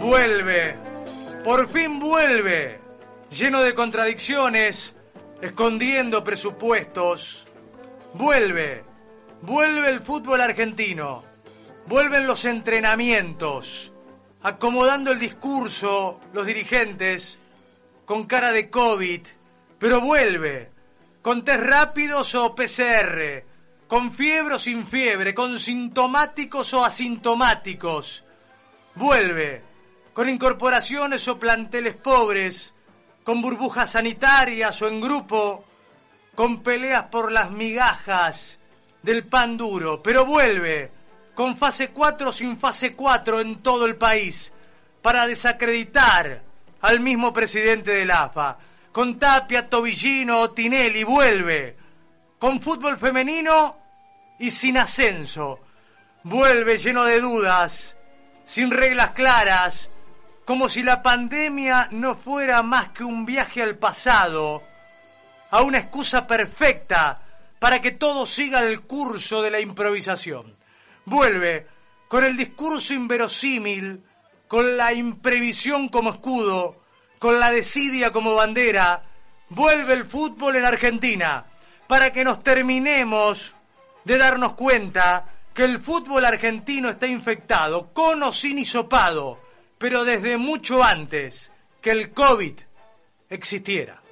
Vuelve, por fin vuelve, lleno de contradicciones, escondiendo presupuestos. Vuelve, vuelve el fútbol argentino, vuelven los entrenamientos, acomodando el discurso los dirigentes con cara de COVID, pero vuelve, con test rápidos o PCR, con fiebre o sin fiebre, con sintomáticos o asintomáticos. Vuelve, con incorporaciones o planteles pobres, con burbujas sanitarias o en grupo, con peleas por las migajas del pan duro, pero vuelve con fase 4 sin fase 4 en todo el país para desacreditar al mismo presidente del AFA. Con Tapia, Tobillino o Tinelli vuelve. Con fútbol femenino y sin ascenso. Vuelve lleno de dudas, sin reglas claras, como si la pandemia no fuera más que un viaje al pasado, a una excusa perfecta para que todo siga el curso de la improvisación. Vuelve con el discurso inverosímil, con la imprevisión como escudo, con la desidia como bandera, vuelve el fútbol en Argentina, para que nos terminemos de darnos cuenta que el fútbol argentino está infectado, con o sin hisopado, pero desde mucho antes que el COVID existiera.